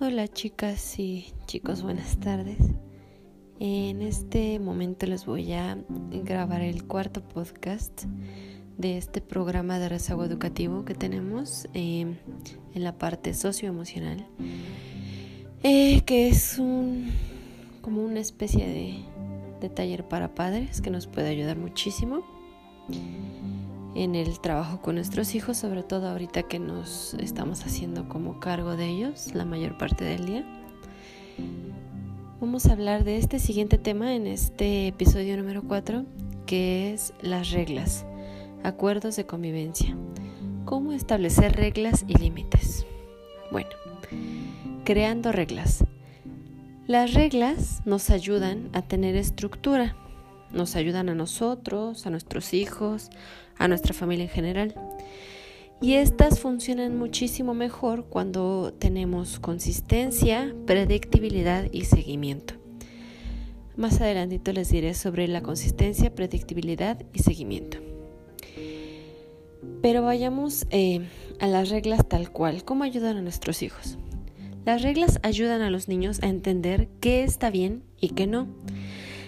Hola chicas y chicos, buenas tardes. En este momento les voy a grabar el cuarto podcast de este programa de rezago educativo que tenemos eh, en la parte socioemocional, eh, que es un, como una especie de taller para padres que nos puede ayudar muchísimo en el trabajo con nuestros hijos, sobre todo ahorita que nos estamos haciendo como cargo de ellos la mayor parte del día. Vamos a hablar de este siguiente tema en este episodio número 4, que es las reglas, acuerdos de convivencia. ¿Cómo establecer reglas y límites? Bueno, creando reglas. Las reglas nos ayudan a tener estructura, nos ayudan a nosotros, a nuestros hijos, a nuestra familia en general. Y estas funcionan muchísimo mejor cuando tenemos consistencia, predictibilidad y seguimiento. Más adelantito les diré sobre la consistencia, predictibilidad y seguimiento. Pero vayamos eh, a las reglas tal cual. ¿Cómo ayudan a nuestros hijos? Las reglas ayudan a los niños a entender qué está bien y qué no.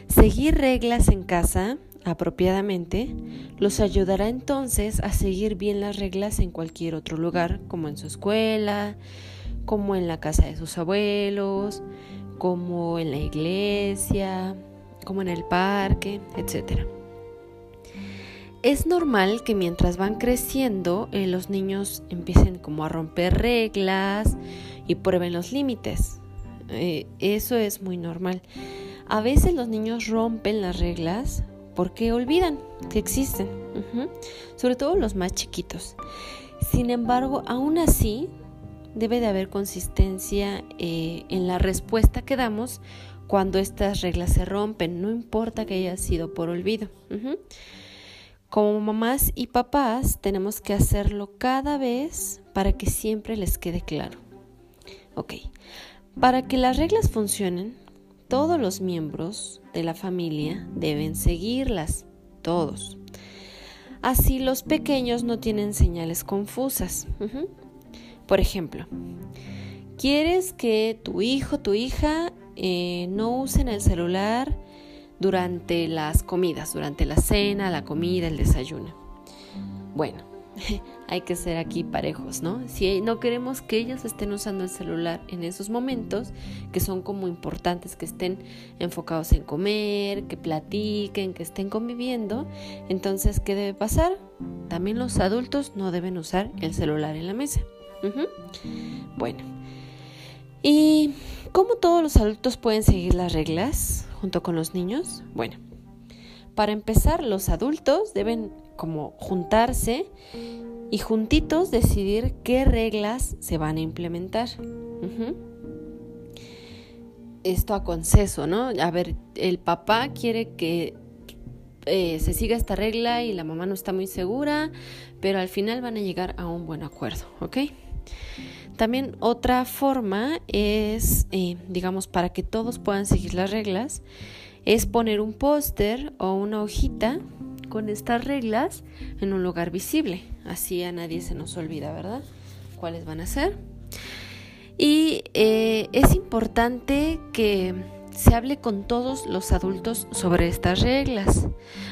Seguir reglas en casa apropiadamente los ayudará entonces a seguir bien las reglas en cualquier otro lugar, como en su escuela, como en la casa de sus abuelos, como en la iglesia, como en el parque, etc. Es normal que mientras van creciendo eh, los niños empiecen como a romper reglas y prueben los límites. Eh, eso es muy normal. A veces los niños rompen las reglas porque olvidan que existen, sobre todo los más chiquitos. Sin embargo, aún así, debe de haber consistencia eh, en la respuesta que damos cuando estas reglas se rompen, no importa que haya sido por olvido. Como mamás y papás tenemos que hacerlo cada vez para que siempre les quede claro. Ok, para que las reglas funcionen, todos los miembros de la familia deben seguirlas, todos. Así los pequeños no tienen señales confusas. Por ejemplo, ¿quieres que tu hijo, tu hija eh, no usen el celular durante las comidas, durante la cena, la comida, el desayuno? Bueno, hay que ser aquí parejos, ¿no? Si no queremos que ellos estén usando el celular en esos momentos, que son como importantes, que estén enfocados en comer, que platiquen, que estén conviviendo, entonces, ¿qué debe pasar? También los adultos no deben usar el celular en la mesa. Bueno, ¿y cómo todos los adultos pueden seguir las reglas junto con los niños? Bueno, para empezar, los adultos deben como juntarse y juntitos decidir qué reglas se van a implementar. Esto a conceso, ¿no? A ver, el papá quiere que eh, se siga esta regla y la mamá no está muy segura, pero al final van a llegar a un buen acuerdo, ¿ok? También otra forma es, eh, digamos, para que todos puedan seguir las reglas, es poner un póster o una hojita con estas reglas en un lugar visible. Así a nadie se nos olvida, ¿verdad? ¿Cuáles van a ser? Y eh, es importante que se hable con todos los adultos sobre estas reglas,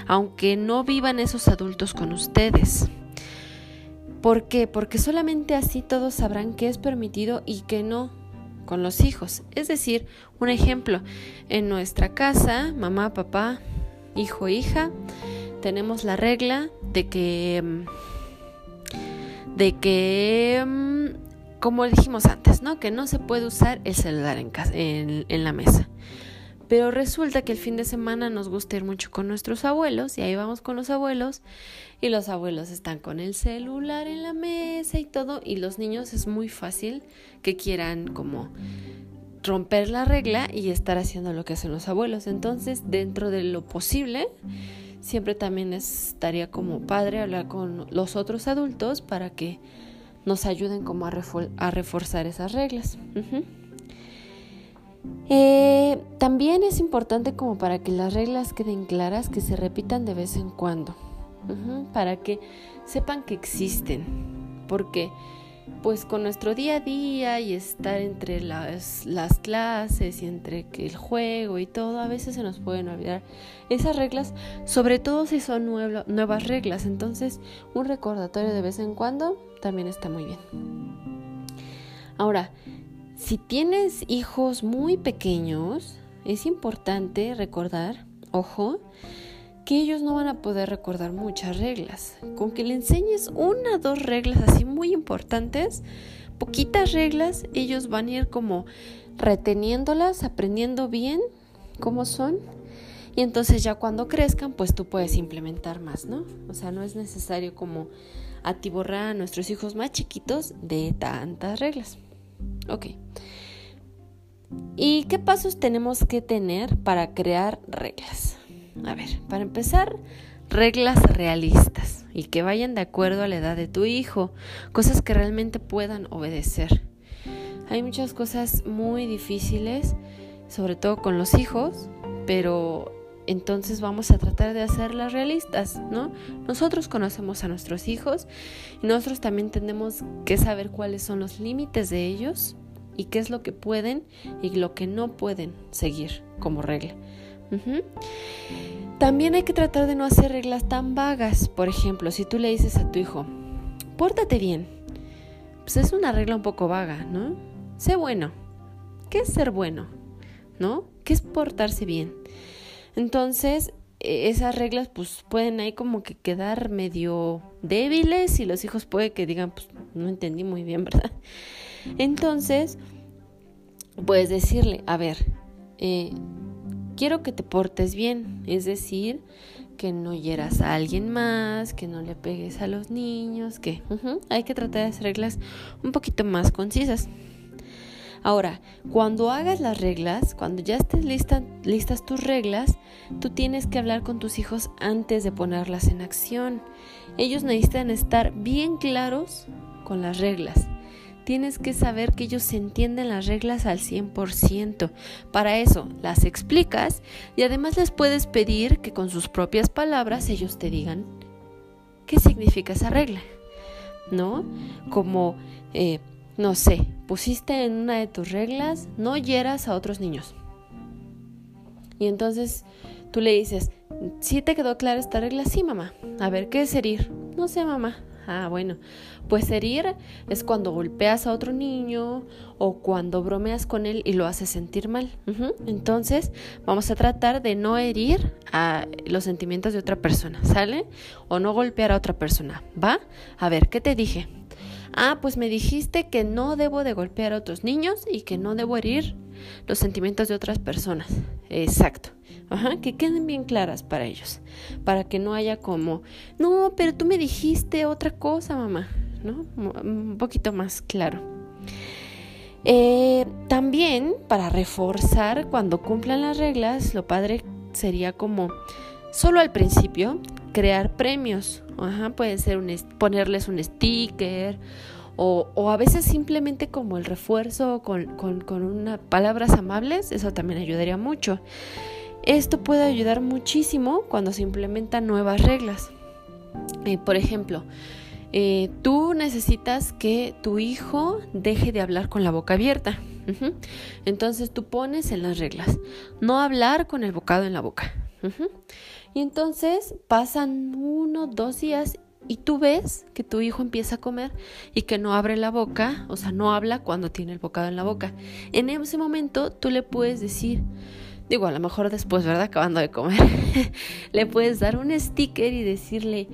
aunque no vivan esos adultos con ustedes. ¿Por qué? Porque solamente así todos sabrán qué es permitido y qué no con los hijos. Es decir, un ejemplo, en nuestra casa, mamá, papá, hijo, hija, tenemos la regla de que de que como dijimos antes, ¿no? Que no se puede usar el celular en, casa, en, en la mesa. Pero resulta que el fin de semana nos gusta ir mucho con nuestros abuelos y ahí vamos con los abuelos y los abuelos están con el celular en la mesa y todo y los niños es muy fácil que quieran como romper la regla y estar haciendo lo que hacen los abuelos. Entonces, dentro de lo posible, siempre también estaría como padre hablar con los otros adultos para que nos ayuden como a, reforzar esas reglas. Eh, también es importante como para que las reglas queden claras que se repitan de vez en cuando, para que sepan que existen, porque pues con nuestro día a día y estar entre las, las clases y entre el juego y todo, a veces se nos pueden olvidar esas reglas, sobre todo si son nuevas reglas. Entonces, un recordatorio de vez en cuando también está muy bien. Ahora, si tienes hijos muy pequeños, es importante recordar, ojo, que ellos no van a poder recordar muchas reglas. Con que le enseñes una dos reglas así muy importantes, poquitas reglas, ellos van a ir como reteniéndolas, aprendiendo bien cómo son. Y entonces ya cuando crezcan, pues tú puedes implementar más, ¿no? O sea, no es necesario como atiborrar a nuestros hijos más chiquitos de tantas reglas. Ok. ¿Y qué pasos tenemos que tener para crear reglas? A ver, para empezar, reglas realistas y que vayan de acuerdo a la edad de tu hijo, cosas que realmente puedan obedecer. Hay muchas cosas muy difíciles, sobre todo con los hijos, pero entonces vamos a tratar de hacerlas realistas, ¿no? Nosotros conocemos a nuestros hijos y nosotros también tenemos que saber cuáles son los límites de ellos y qué es lo que pueden y lo que no pueden seguir como regla. También hay que tratar de no hacer reglas tan vagas. Por ejemplo, si tú le dices a tu hijo, pórtate bien, pues es una regla un poco vaga, ¿no? Sé bueno. ¿Qué es ser bueno? ¿No? ¿Qué es portarse bien? Entonces, e, esas reglas pues pueden ahí como que quedar medio débiles y los hijos puede que digan, pues no entendí muy bien, ¿verdad? Entonces, puedes decirle, a ver, eh, quiero que te portes bien, es decir, que no hieras a alguien más, que no le pegues a los niños, que hay que tratar de hacer reglas un poquito más concisas. Ahora, cuando hagas las reglas, cuando ya estés lista, listas tus reglas, tú tienes que hablar con tus hijos antes de ponerlas en acción. Ellos necesitan estar bien claros con las reglas tienes que saber que ellos entienden las reglas al 100%. Para eso las explicas y además les puedes pedir que con sus propias palabras ellos te digan qué significa esa regla. ¿No? Como, eh, no sé, pusiste en una de tus reglas no hieras a otros niños. Y entonces tú le dices, ¿sí te quedó clara esta regla? Sí, mamá. A ver, ¿qué es herir? No sé, mamá. Ah, bueno, pues herir es cuando golpeas a otro niño o cuando bromeas con él y lo haces sentir mal. Entonces, vamos a tratar de no herir a los sentimientos de otra persona, ¿sale? O no golpear a otra persona, ¿va? A ver, ¿qué te dije? Ah, pues me dijiste que no debo de golpear a otros niños y que no debo herir los sentimientos de otras personas. Exacto. Ajá, que queden bien claras para ellos, para que no haya como, no, pero tú me dijiste otra cosa, mamá, ¿no? Un poquito más claro. Eh, también, para reforzar cuando cumplan las reglas, lo padre sería como, solo al principio, crear premios. Ajá, puede ser un, ponerles un sticker o, a veces simplemente como el refuerzo con, con, con palabras amables, eso también ayudaría mucho. Esto puede ayudar muchísimo cuando se implementan nuevas reglas. Eh, por ejemplo, eh, tú necesitas que tu hijo deje de hablar con la boca abierta. Entonces tú pones en las reglas, no hablar con el bocado en la boca. Y entonces pasan uno, dos días y tú ves que tu hijo empieza a comer y que no abre la boca, o sea, no habla cuando tiene el bocado en la boca. En ese momento tú le puedes decir, digo, a lo mejor después, ¿verdad? Acabando de comer, le puedes dar un sticker y decirle,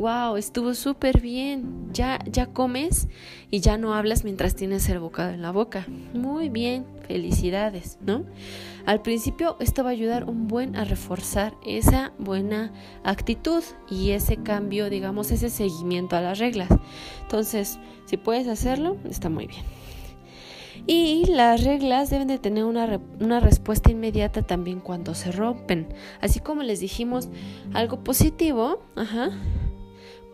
wow, estuvo súper bien, ya, ya comes y ya no hablas mientras tienes el bocado en la boca. Muy bien, felicidades, ¿no? Al principio esto va a ayudar un buen a reforzar esa buena actitud y ese cambio, digamos, ese seguimiento a las reglas. Entonces, si puedes hacerlo, está muy bien. Y las reglas deben de tener una, una, respuesta inmediata también cuando se rompen. Así como les dijimos algo positivo, ajá,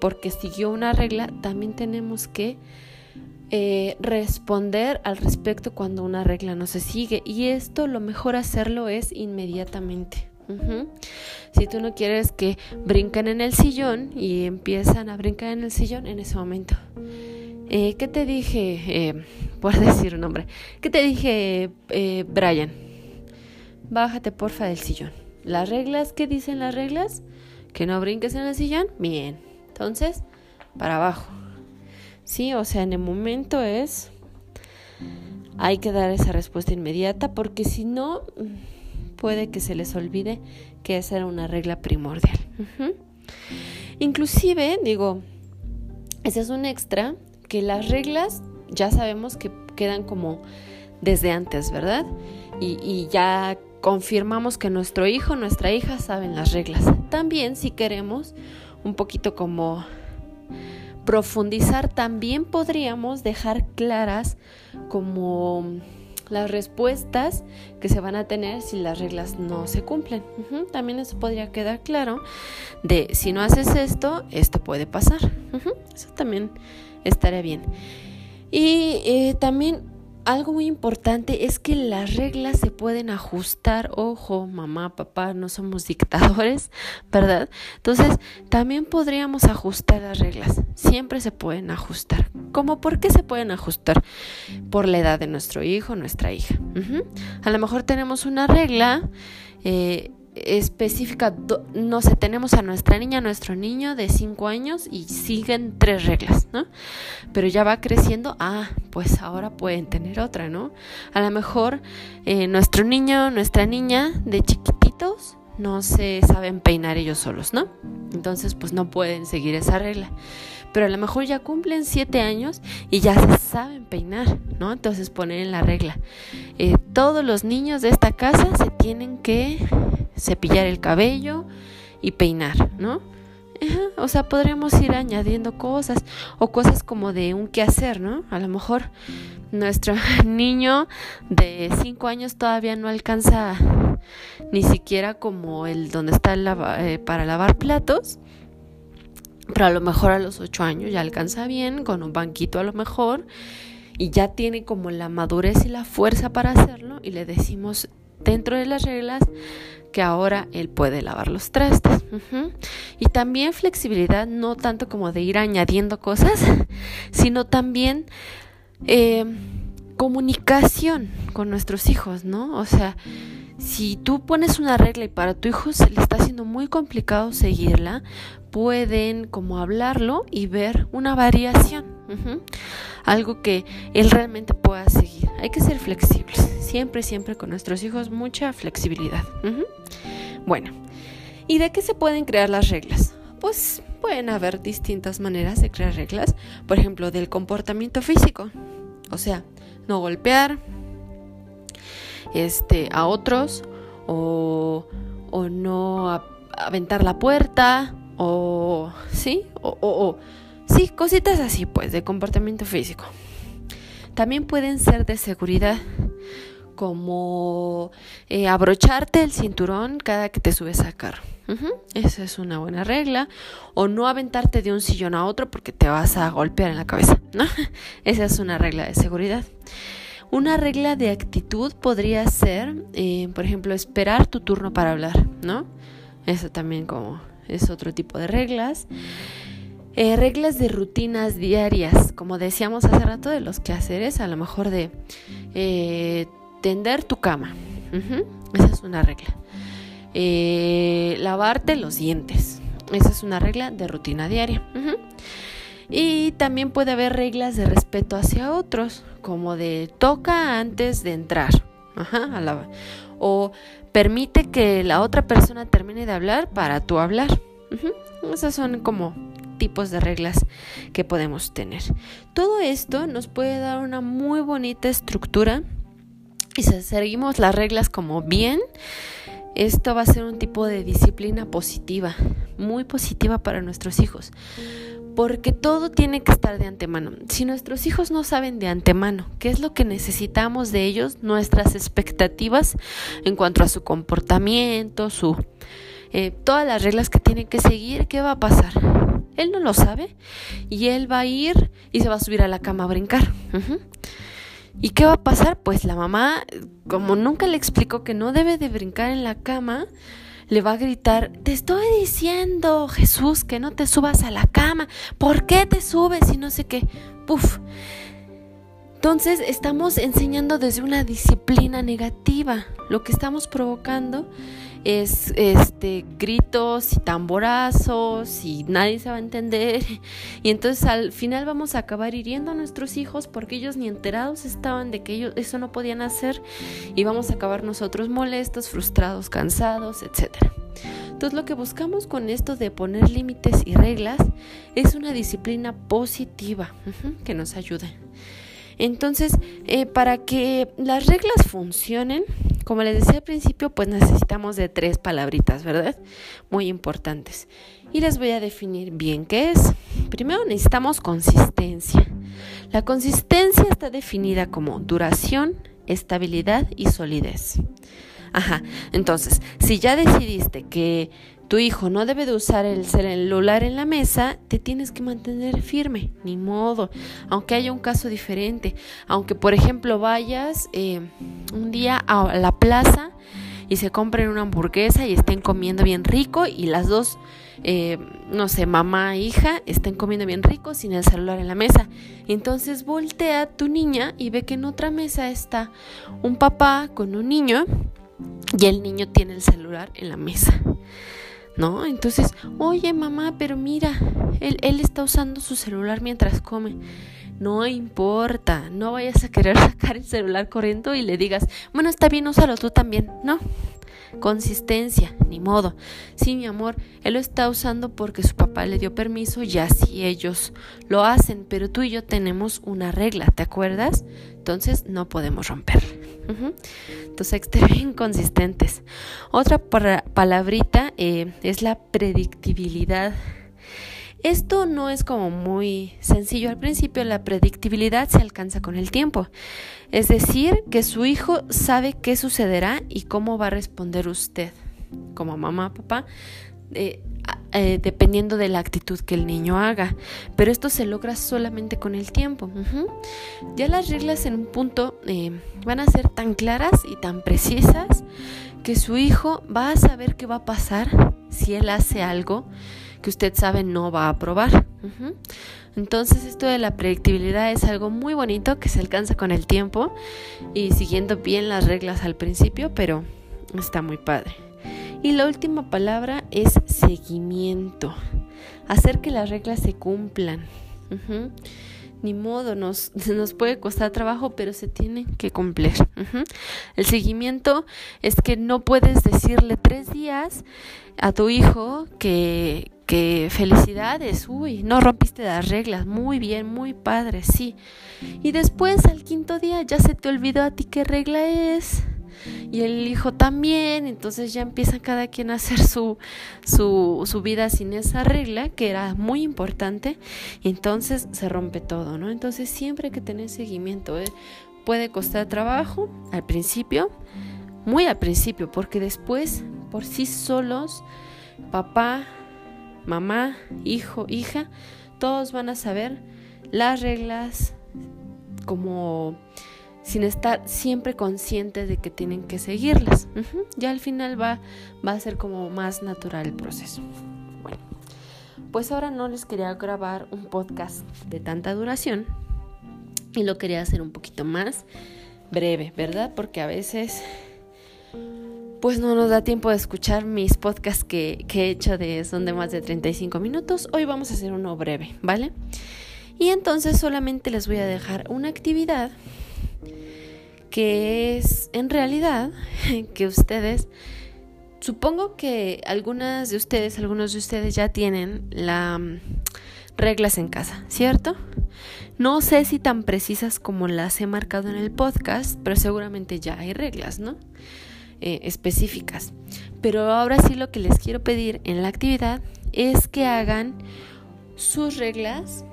porque siguió una regla, también tenemos que eh, responder al respecto cuando una regla no se sigue. Y esto lo mejor hacerlo es inmediatamente. Si tú no quieres que brinquen en el sillón y empiezan a brincar en el sillón en ese momento Eh, ¿Qué te dije? Eh, por decir un nombre. ¿Qué te dije, eh, Brian? Bájate porfa del sillón. ¿Las reglas? ¿Qué dicen las reglas? ¿Que no brinques en el sillón? Bien. Entonces, para abajo. Sí, o sea, en el momento es... Hay que dar esa respuesta inmediata porque si no, puede que se les olvide que esa era una regla primordial. Inclusive, digo, ese es un extra, que las reglas ya sabemos que quedan como desde antes, ¿verdad? Y, y ya confirmamos que nuestro hijo, nuestra hija saben las reglas. También si queremos un poquito como profundizar, también podríamos dejar claras como las respuestas que se van a tener si las reglas no se cumplen. También eso podría quedar claro de si no haces esto, esto puede pasar. Eso también estaría bien. Y eh, también algo muy importante es que las reglas se pueden ajustar. Ojo, mamá, papá, no somos dictadores, ¿verdad? Entonces, también podríamos ajustar las reglas. Siempre se pueden ajustar. ¿Cómo por qué se pueden ajustar? Por la edad de nuestro hijo, nuestra hija. A lo mejor tenemos una regla. Eh, específica, no sé, tenemos a nuestra niña, a nuestro niño de 5 años y siguen tres reglas, ¿no? Pero ya va creciendo, ah, pues ahora pueden tener otra, ¿no? A lo mejor eh, nuestro niño, nuestra niña de chiquititos no se saben peinar ellos solos, ¿no? Entonces, pues no pueden seguir esa regla. Pero a lo mejor ya cumplen 7 años y ya se saben peinar, ¿no? Entonces ponen en la regla. Eh, todos los niños de esta casa se tienen que cepillar el cabello y peinar, ¿no? o sea, podríamos ir añadiendo cosas o cosas como de un quehacer, ¿no? A lo mejor nuestro niño de 5 años todavía no alcanza ni siquiera como el donde está el eh, para lavar platos, pero a lo mejor a los 8 años ya alcanza bien, con un banquito a lo mejor, y ya tiene como la madurez y la fuerza para hacerlo, y le decimos dentro de las reglas que ahora él puede lavar los trastes. Y también flexibilidad, no tanto como de ir añadiendo cosas, sino también eh, comunicación con nuestros hijos, ¿no? O sea, si tú pones una regla y para tu hijo se le está haciendo muy complicado seguirla, pueden como hablarlo y ver una variación, algo que él realmente pueda seguir. Hay que ser flexibles, siempre, siempre con nuestros hijos, mucha flexibilidad. Bueno, ¿y de qué se pueden crear las reglas? Pues pueden haber distintas maneras de crear reglas, por ejemplo, del comportamiento físico, o sea, no golpear, este, a otros o, o no aventar la puerta o sí o, o, sí cositas así pues de comportamiento físico también pueden ser de seguridad como eh, abrocharte el cinturón cada que te subes al carro. Esa es una buena regla. O no aventarte de un sillón a otro porque te vas a golpear en la cabeza. ¿no? Esa es una regla de seguridad. Una regla de actitud podría ser, eh, por ejemplo, esperar tu turno para hablar, ¿no? Eso también como es otro tipo de reglas. Eh, reglas de rutinas diarias, como decíamos hace rato de los quehaceres, a lo mejor de eh, tender tu cama. Esa es una regla. lavarte los dientes. Esa es una regla de rutina diaria. Y también puede haber reglas de respeto hacia otros, como de toca antes de entrar. Ajá, o permite que la otra persona termine de hablar para tú hablar. Esas son como tipos de reglas que podemos tener. Todo esto nos puede dar una muy bonita estructura y si seguimos las reglas como bien, esto va a ser un tipo de disciplina positiva, muy positiva para nuestros hijos porque todo tiene que estar de antemano. Si nuestros hijos no saben de antemano qué es lo que necesitamos de ellos, nuestras expectativas en cuanto a su comportamiento, su eh, todas las reglas que tienen que seguir, ¿qué va a pasar? Él no lo sabe y él va a ir y se va a subir a la cama a brincar. ¿Y qué va a pasar? Pues la mamá, como nunca le explicó que no debe de brincar en la cama, le va a gritar, te estoy diciendo, Jesús, que no te subas a la cama, ¿por qué te subes y no sé qué? Puf. Entonces estamos enseñando desde una disciplina negativa. Lo que estamos provocando es este gritos y tamborazos y nadie se va a entender y entonces al final vamos a acabar hiriendo a nuestros hijos porque ellos ni enterados estaban de que ellos eso no podían hacer y vamos a acabar nosotros molestos, frustrados, cansados, etcétera. Entonces lo que buscamos con esto de poner límites y reglas es una disciplina positiva que nos ayude. Entonces, eh, para que las reglas funcionen, como les decía al principio, pues necesitamos de tres palabritas, ¿verdad? Muy importantes. Y les voy a definir bien qué es. Primero necesitamos consistencia. La consistencia está definida como duración, estabilidad y solidez. Ajá, entonces, si ya decidiste que tu hijo no debe de usar el celular en la mesa, te tienes que mantener firme, ni modo, aunque haya un caso diferente, aunque por ejemplo vayas eh, un día a la plaza y se compren una hamburguesa y estén comiendo bien rico y las dos, eh, no sé, mamá e hija estén comiendo bien rico sin el celular en la mesa. Entonces voltea tu niña y ve que en otra mesa está un papá con un niño y el niño tiene el celular en la mesa. ¿No? Entonces, oye mamá, pero mira, él, él está usando su celular mientras come. No importa, no vayas a querer sacar el celular corriendo y le digas, bueno, está bien, úsalo tú también, ¿no? Consistencia, ni modo. Sí, mi amor, él lo está usando porque su papá le dio permiso y así ellos lo hacen, pero tú y yo tenemos una regla, ¿te acuerdas? Entonces no podemos romper. Entonces hay que bien consistentes. Otra palabrita eh, es la predictibilidad. Esto no es como muy sencillo al principio, la predictibilidad se alcanza con el tiempo. Es decir, que su hijo sabe qué sucederá y cómo va a responder usted, como mamá, papá, eh, eh, dependiendo de la actitud que el niño haga. Pero esto se logra solamente con el tiempo. Ya las reglas en un punto eh, van a ser tan claras y tan precisas que su hijo va a saber qué va a pasar si él hace algo que usted sabe no va a aprobar. Entonces esto de la predictibilidad es algo muy bonito que se alcanza con el tiempo y siguiendo bien las reglas al principio, pero está muy padre. Y la última palabra es seguimiento. Hacer que las reglas se cumplan. Ni modo, nos, nos puede costar trabajo, pero se tiene que cumplir. El seguimiento es que no puedes decirle tres días a tu hijo que, que felicidades, uy, no rompiste las reglas, muy bien, muy padre, sí. Y después al quinto día ya se te olvidó a ti qué regla es y el hijo también, entonces ya empieza cada quien a hacer su, su, su vida sin esa regla que era muy importante y entonces se rompe todo, ¿no? Entonces siempre hay que tener seguimiento, ¿eh? puede costar trabajo al principio, muy al principio, porque después por sí solos, papá, mamá, hijo, hija, todos van a saber las reglas como sin estar siempre conscientes de que tienen que seguirlas. Ya al final va, va a ser como más natural el proceso. Bueno, pues ahora no les quería grabar un podcast de tanta duración y lo quería hacer un poquito más breve, ¿verdad? Porque a veces pues no nos da tiempo de escuchar mis podcasts que, que he hecho de son de más de 35 minutos. Hoy vamos a hacer uno breve, ¿vale? Y entonces solamente les voy a dejar una actividad que es en realidad que ustedes, supongo que algunas de ustedes, algunos de ustedes ya tienen las mm, reglas en casa, ¿cierto? No sé si tan precisas como las he marcado en el podcast, pero seguramente ya hay reglas, ¿no? Eh, específicas. Pero ahora sí lo que les quiero pedir en la actividad es que hagan sus reglas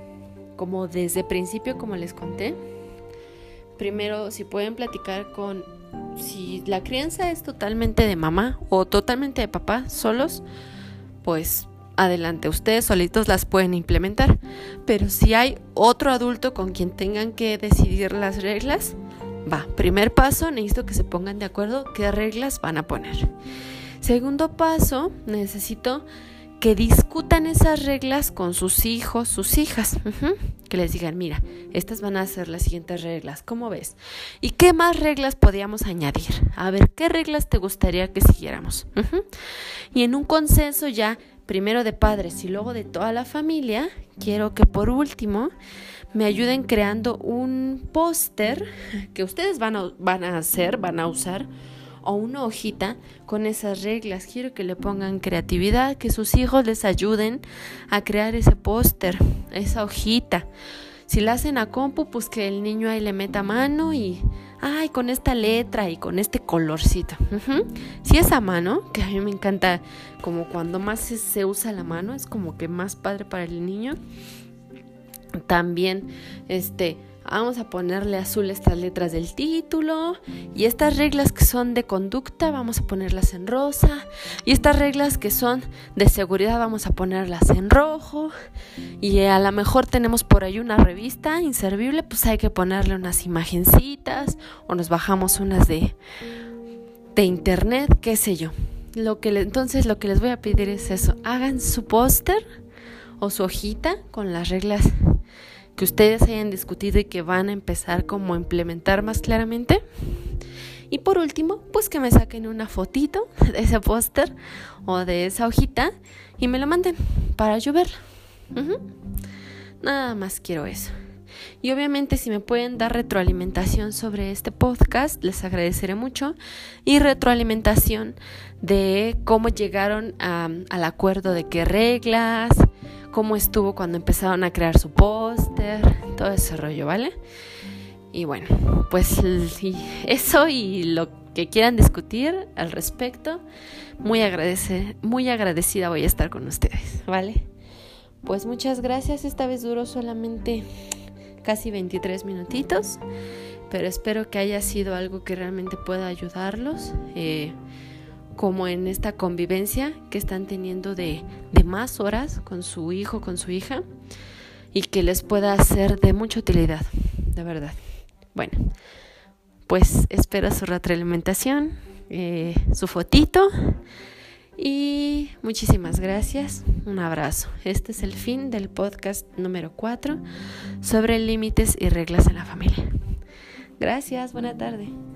como desde principio, como les conté, primero si pueden platicar con si la crianza es totalmente de mamá o totalmente de papá solos, pues adelante, ustedes solitos las pueden implementar. Pero si hay otro adulto con quien tengan que decidir las reglas, va, primer paso, necesito que se pongan de acuerdo qué reglas van a poner. Segundo paso, necesito que discutan esas reglas con sus hijos, sus hijas. Que les digan, mira, estas van a ser las siguientes reglas, ¿cómo ves? ¿Y qué más reglas podríamos añadir? A ver, ¿qué reglas te gustaría que siguiéramos? Y en un consenso ya, primero de padres y luego de toda la familia, quiero que por último me ayuden creando un póster que ustedes van a, van a hacer, van a usar o una hojita con esas reglas. Quiero que le pongan creatividad, que sus hijos les ayuden a crear ese póster, esa hojita. Si la hacen a compu, pues que el niño ahí le meta mano y, ay, con esta letra y con este colorcito. Si es a mano, que a mí me encanta, como cuando más se usa la mano, es como que más padre para el niño. También, este, Vamos a ponerle azul estas letras del título. Y estas reglas que son de conducta, vamos a ponerlas en rosa. Y estas reglas que son de seguridad, vamos a ponerlas en rojo. Y a lo mejor tenemos por ahí una revista inservible, pues hay que ponerle unas imagencitas. O nos bajamos unas de, de internet, qué sé yo. Lo que entonces lo que les voy a pedir es eso. Hagan su póster o su hojita con las reglas que ustedes hayan discutido y que van a empezar como a implementar más claramente. Y por último, pues que me saquen una fotito de ese póster o de esa hojita y me lo manden para llover. Nada más quiero eso. Y obviamente si me pueden dar retroalimentación sobre este podcast, les agradeceré mucho. Y retroalimentación de cómo llegaron al acuerdo de qué reglas, cómo estuvo cuando empezaron a crear su póster, todo ese rollo, ¿vale? Y bueno, pues eso y lo que quieran discutir al respecto, muy, muy agradecida voy a estar con ustedes, ¿vale? Pues muchas gracias, esta vez duró solamente casi 23 minutitos, pero espero que haya sido algo que realmente pueda ayudarlos. Eh, como en esta convivencia que están teniendo de, de más horas con su hijo, con su hija, y que les pueda ser de mucha utilidad, de verdad. Bueno, pues espero su retroalimentación, eh, su fotito y muchísimas gracias. Un abrazo. Este es el fin del podcast número 4 sobre límites y reglas en la familia. Gracias, buena tarde.